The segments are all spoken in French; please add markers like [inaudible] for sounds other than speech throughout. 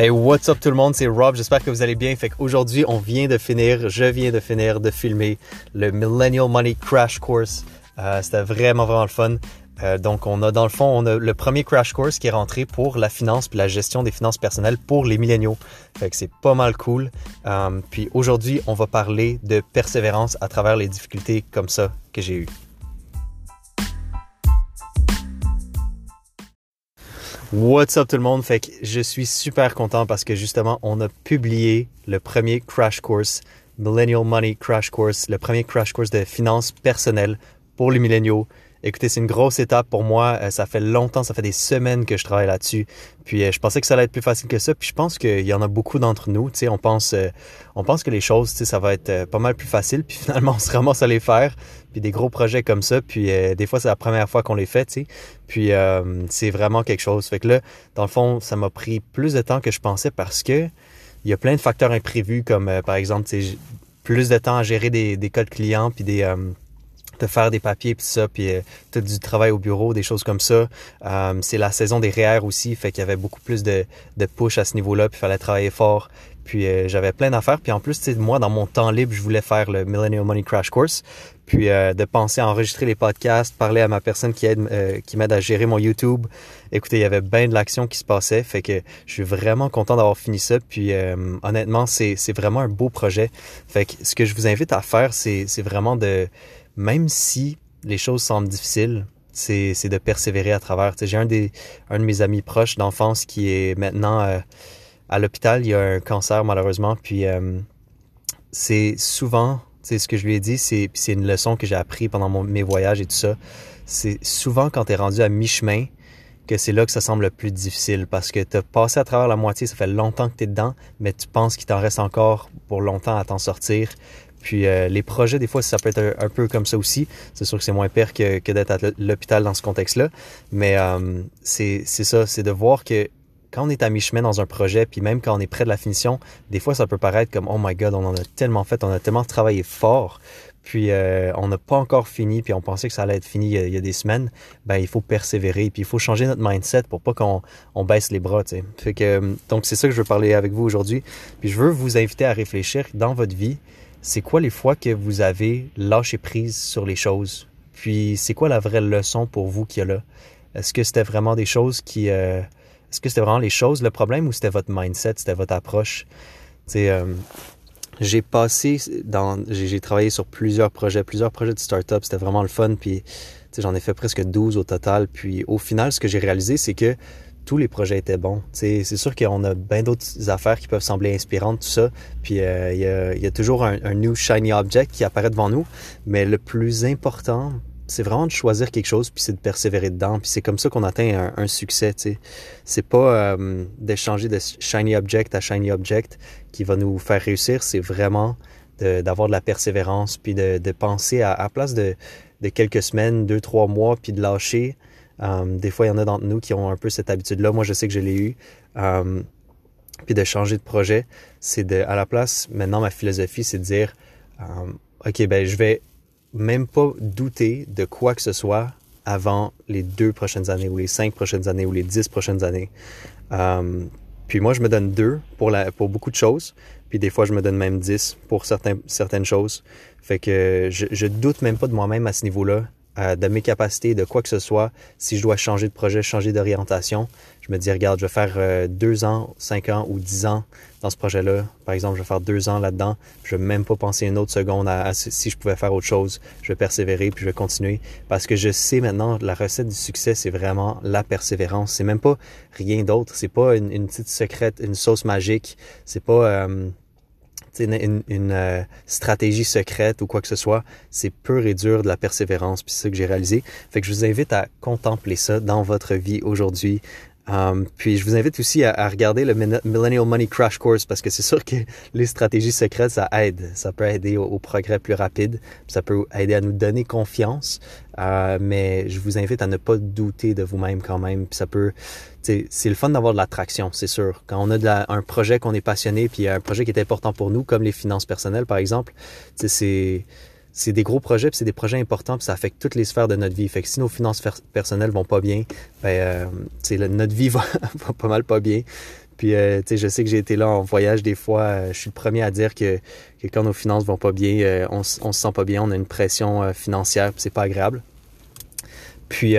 Hey, what's up tout le monde, c'est Rob, j'espère que vous allez bien. Fait qu'aujourd'hui, on vient de finir, je viens de finir de filmer le Millennial Money Crash Course. Euh, C'était vraiment, vraiment le fun. Euh, donc, on a dans le fond, on a le premier crash course qui est rentré pour la finance puis la gestion des finances personnelles pour les milléniaux. Fait que c'est pas mal cool. Euh, puis aujourd'hui, on va parler de persévérance à travers les difficultés comme ça que j'ai eues. What's up tout le monde? Fait que je suis super content parce que justement, on a publié le premier crash course, Millennial Money Crash Course, le premier crash course de finances personnelles pour les milléniaux. Écoutez, c'est une grosse étape pour moi. Euh, ça fait longtemps, ça fait des semaines que je travaille là-dessus. Puis euh, je pensais que ça allait être plus facile que ça. Puis je pense qu'il y en a beaucoup d'entre nous. Tu sais, on pense, euh, on pense que les choses, tu sais, ça va être pas mal plus facile. Puis [laughs] finalement, on se ramasse à les faire. Puis des gros projets comme ça. Puis des fois, c'est la première fois qu'on les fait. Tu sais. Puis c'est vraiment quelque chose. Fait que là, dans le fond, ça m'a pris plus de temps que je pensais parce que il y a plein de facteurs imprévus comme par exemple, tu sais, plus de temps à gérer des, des codes clients puis des de faire des papiers puis ça, puis euh, tout du travail au bureau, des choses comme ça. Euh, c'est la saison des REER aussi, fait qu'il y avait beaucoup plus de, de push à ce niveau-là, puis fallait travailler fort. Puis euh, j'avais plein d'affaires. Puis en plus, moi, dans mon temps libre, je voulais faire le Millennial Money Crash Course. Puis euh, de penser à enregistrer les podcasts, parler à ma personne qui aide, euh, qui m'aide à gérer mon YouTube. Écoutez, il y avait bien de l'action qui se passait. Fait que je suis vraiment content d'avoir fini ça. Puis honnêtement, c'est, c'est vraiment un beau projet. Fait que ce que je vous invite à faire, c'est, c'est vraiment de même si les choses semblent difficiles, c'est, de persévérer à travers. j'ai un, un de mes amis proches d'enfance qui est maintenant euh, à l'hôpital. Il a un cancer, malheureusement. Puis euh, c'est souvent, ce que je lui ai dit, c'est, c'est une leçon que j'ai appris pendant mes voyages et tout ça. C'est souvent quand tu es rendu à mi-chemin que c'est là que ça semble le plus difficile parce que tu as passé à travers la moitié, ça fait longtemps que tu es dedans, mais tu penses qu'il t'en reste encore pour longtemps à t'en sortir. Puis euh, les projets, des fois, ça peut être un, peu comme ça aussi. C'est sûr que c'est moins pire que, que d'être à l'hôpital dans ce contexte-là. Mais euh, c'est ça, c'est de voir que quand on est à mi-chemin dans un projet, puis même quand on est près de la finition, des fois, ça peut paraître comme, oh my God, on en a tellement fait, on a tellement travaillé fort, puis euh, on n'a pas encore fini, puis on pensait que ça allait être fini il y a, des semaines. Ben, il faut persévérer, puis il faut changer notre mindset pour pas qu'on on baisse les bras, tu. Fait que, donc, c'est ça que je veux parler avec vous aujourd'hui. Puis je veux vous inviter à réfléchir dans votre vie, c'est quoi les fois que vous avez lâché prise sur les choses? Puis c'est quoi la vraie leçon pour vous qu'il y a là? Est-ce que c'était vraiment des choses qui... Euh, est-ce que c'était vraiment les choses le problème ou c'était votre mindset, c'était votre approche? Euh, j'ai passé dans... J'ai travaillé sur plusieurs projets, plusieurs projets de start-up. C'était vraiment le fun. Puis j'en ai fait presque 12 au total. Puis au final, ce que j'ai réalisé, c'est que tous les projets étaient bons. C'est sûr qu'on a bien d'autres affaires qui peuvent sembler inspirantes, tout ça. Puis euh, il y, a, toujours un, new shiny object qui apparaît devant nous. Mais le plus important, c'est vraiment de choisir quelque chose, puis c'est de persévérer dedans. Puis c'est comme ça qu'on atteint un, succès. C'est pas euh, d'échanger de shiny object à shiny object qui va nous faire réussir. C'est vraiment d'avoir de, la persévérance, puis de, penser à, à place de, de quelques semaines, deux, trois mois, puis de lâcher Um, des fois, il y en a d'entre nous qui ont un peu cette habitude-là. Moi, je sais que je l'ai eu. Um, puis de changer de projet, c'est de, à la place, maintenant, ma philosophie, c'est de dire, um, OK, ben, je vais même pas douter de quoi que ce soit avant les deux prochaines années ou les cinq prochaines années ou les dix prochaines années. puis moi, je me donne deux pour, la, pour beaucoup de choses. Puis des fois, je me donne même dix pour certaines choses. Fait que je, je doute même pas de moi-même à ce niveau-là de mes capacités, de quoi que ce soit. Si je dois changer de projet, changer d'orientation, je me dis, regarde, je vais faire euh, deux ans, cinq ans ou dix ans dans ce projet-là. Par exemple, je vais faire deux ans là-dedans. Je vais même pas penser une autre seconde à, si je pouvais faire autre chose. Je vais persévérer puis je vais continuer parce que je sais maintenant la recette du succès, c'est vraiment la persévérance. C'est même pas rien d'autre. C'est pas une, petite secrète, une sauce magique. C'est pas euh, une, euh, stratégie secrète ou quoi que ce soit, c'est peu réduire de la persévérance. Puis c'est ça que j'ai réalisé. Fait que je vous invite à contempler ça dans votre vie aujourd'hui. Um, puis je vous invite aussi à, regarder le Millennial Money Crash Course parce que c'est [laughs] sûr que les stratégies secrètes, ça aide. Ça peut aider au, progrès plus rapide. Ça peut aider à nous donner confiance. Euh, mais je vous invite à ne pas douter de vous-même quand même. Puis ça peut, c'est le fun d'avoir de l'attraction, c'est sûr. Quand on a un projet qu'on est passionné, puis un projet qui est important pour nous, comme les finances personnelles par exemple, c'est c'est des gros projets, puis c'est des projets importants, puis ça affecte toutes les sphères de notre vie. Fait que si nos finances personnelles vont pas bien, ben, euh, notre vie va, [laughs] va, pas mal pas bien. Puis, euh, tu sais, je sais que j'ai été là en voyage des fois. Euh, je suis le premier à dire que, que quand nos finances vont pas bien, euh, on, on se sent pas bien, on a une pression financière, c'est pas agréable. Puis,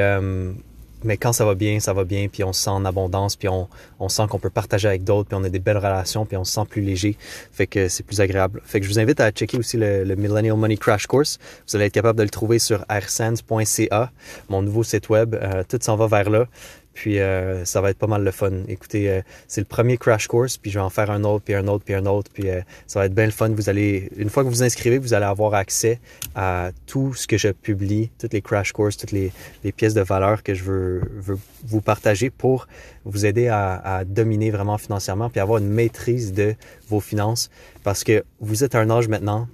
mais quand ça va bien, ça va bien, puis on se sent en abondance, puis on, on sent qu'on peut partager avec d'autres, puis on a des belles relations, puis on se sent plus léger. Fait que c'est plus agréable. Fait que je vous invite à checker aussi le, le Millennial Money Crash Course. Vous allez être capable de le trouver sur airsense.ca, mon nouveau site web. tout s'en va vers là. Puis euh, ça va être pas mal le fun. Écoutez, euh, c'est le premier crash course, puis je vais en faire un autre, puis un autre, puis un autre, puis euh, ça va être bien le fun. Vous allez, une fois que vous vous inscrivez, vous allez avoir accès à tout ce que je publie, toutes les crash courses, toutes les, les pièces de valeur que je veux, veux, vous partager pour vous aider à, à, dominer vraiment financièrement, puis avoir une maîtrise de vos finances, parce que vous êtes à un âge maintenant.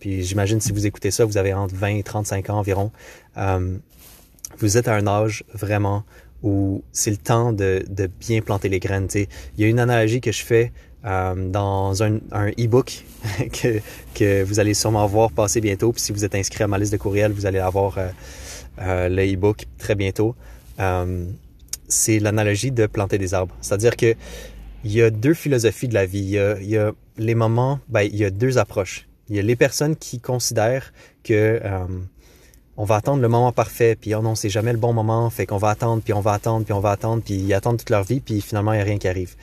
puis j'imagine si vous écoutez ça, vous avez entre 20 et 35 ans environ. vous êtes à un âge vraiment où c'est le temps de, de, bien planter les graines. Il y a une analogie que je fais euh, dans un, un e-book [laughs] que, que vous allez sûrement voir passer bientôt. Puis si vous êtes inscrit à ma liste de courriels, vous allez avoir euh, euh, le e-book très bientôt. Euh, c'est l'analogie de planter des arbres. C'est-à-dire que il y a deux philosophies de la vie. Il y a, il y a les moments, ben, il y a deux approches. Il y a les personnes qui considèrent que euh, on va attendre le moment parfait, puis oh non, c'est jamais le bon moment, fait qu'on va attendre, puis on va attendre, puis on va attendre, puis ils attendent toute leur vie, puis finalement, il n'y a rien qui arrive.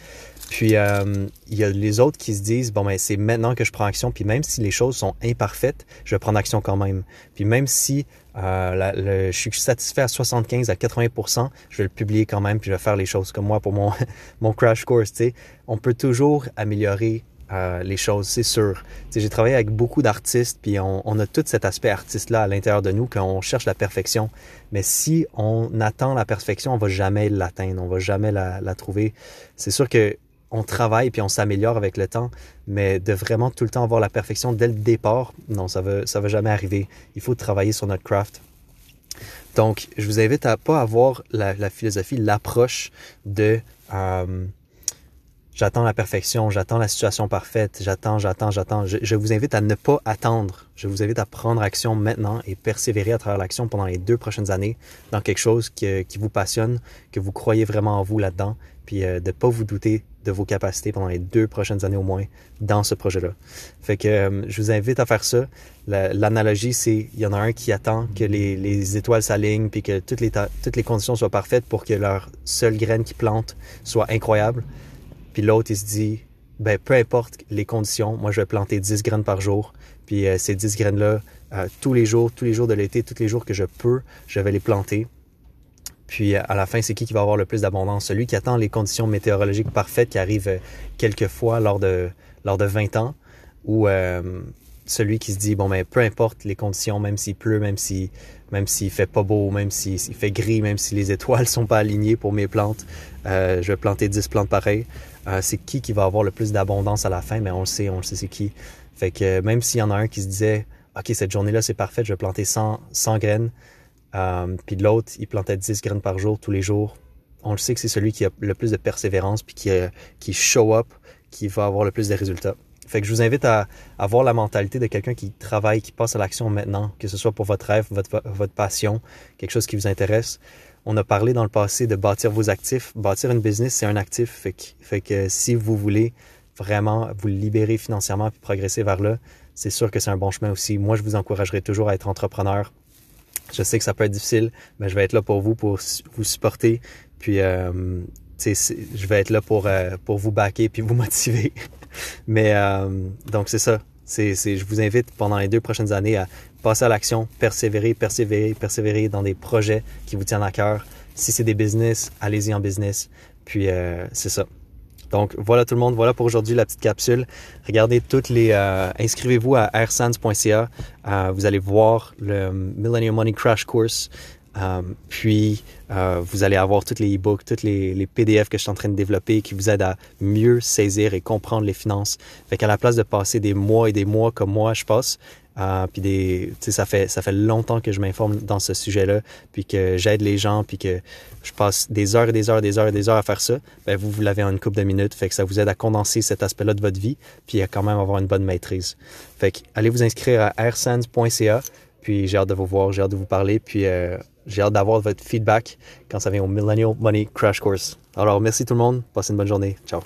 Puis euh, il y a les autres qui se disent bon ben c'est maintenant que je prends action puis même si les choses sont imparfaites, je vais prendre action quand même. Puis même si euh, je suis satisfait à 75 à 80% je vais le publier quand même puis je vais faire les choses comme moi pour mon [laughs] mon crash course. Tu sais, on peut toujours améliorer euh, les choses, c'est sûr. J'ai travaillé avec beaucoup d'artistes, puis on, on, a tout cet aspect artiste-là à l'intérieur de nous, qu'on cherche la perfection. Mais si on attend la perfection, on va jamais l'atteindre, on va jamais la, la trouver. C'est sûr que on travaille puis on s'améliore avec le temps, mais de vraiment tout le temps avoir la perfection dès le départ, non, ça va, ça va jamais arriver. Il faut travailler sur notre craft. Donc, je vous invite à pas avoir la, la philosophie, l'approche de euh, j'attends la perfection, j'attends la situation parfaite, j'attends, j'attends, j'attends. Je, vous invite à ne pas attendre. Je vous invite à prendre action maintenant et persévérer à travers l'action pendant les deux prochaines années dans quelque chose qui, qui vous passionne, que vous croyez vraiment en vous là-dedans, puis euh, de ne pas vous douter de vos capacités pendant les deux prochaines années au moins dans ce projet-là. Fait que euh, je vous invite à faire ça. L'analogie, c'est il y en a un qui attend que les, les étoiles s'alignent puis que toutes les, toutes les conditions soient parfaites pour que leur seule graine qui plante soit incroyable. Puis l'autre, il se dit, ben peu importe les conditions, moi je vais planter 10 graines par jour. Puis euh, ces 10 graines-là, euh, tous les jours, tous les jours de l'été, tous les jours que je peux, je vais les planter. Puis euh, à la fin, c'est qui qui va avoir le plus d'abondance? Celui qui attend les conditions météorologiques parfaites qui arrivent quelques fois lors de, lors de 20 ans ou celui qui se dit, bon, ben peu importe les conditions, même s'il pleut, même si même s'il fait pas beau, même s'il fait gris, même si les étoiles sont pas alignées pour mes plantes, je vais planter 10 plantes pareilles. Euh, c'est qui qui va avoir le plus d'abondance à la fin, mais on le sait, on le sait c'est qui. Fait que même s'il y en a un qui se disait, OK, cette journée-là, c'est parfait, je vais planter 100, 100 graines, euh, puis l'autre, il plantait 10 graines par jour, tous les jours, on le sait que c'est celui qui a le plus de persévérance, puis qui, euh, qui show up, qui va avoir le plus de résultats. Fait que je vous invite à avoir la mentalité de quelqu'un qui travaille, qui passe à l'action maintenant, que ce soit pour votre rêve, votre, votre passion, quelque chose qui vous intéresse. On a parlé dans le passé de bâtir vos actifs. Bâtir une business, c'est un actif. Fait que, si vous voulez vraiment vous libérer financièrement et progresser vers là, c'est sûr que c'est un bon chemin aussi. Moi, je vous encouragerai toujours à être entrepreneur. Je sais que ça peut être difficile, mais je vais être là pour vous, pour vous supporter. Puis, euh, je vais être là pour, euh, pour vous backer puis vous [laughs] motiver. Mais euh, donc, c'est ça. C'est, je vous invite pendant les deux prochaines années à passer à l'action, persévérer, persévérer, persévérer dans des projets qui vous tiennent à cœur. Si c'est des business, allez-y en business. Puis euh, c'est ça. Donc voilà tout le monde, voilà pour aujourd'hui la petite capsule. Regardez toutes les, euh, inscrivez-vous à airsands.ca. Vous allez voir le Millennium Money Crash Course. Euh, puis, euh, vous allez avoir tous les e-books, tous les, les, PDF que je suis en train de développer qui vous aident à mieux saisir et comprendre les finances. Fait qu'à la place de passer des mois et des mois comme moi je passe, euh, puis des, ça fait ça fait longtemps que je m'informe dans ce sujet-là, puis que j'aide les gens, puis que je passe des heures et des heures des heures et des heures à faire ça. Ben vous vous l'avez en une couple de minutes, fait que ça vous aide à condenser cet aspect-là de votre vie, puis à quand même avoir une bonne maîtrise. Fait que allez vous inscrire à airsands.ca, puis j'ai hâte de vous voir, j'ai hâte de vous parler, puis euh, j'ai hâte d'avoir votre feedback quand ça vient au Millennial Money Crash Course. Alors, merci tout le monde. Passez une bonne journée. Ciao.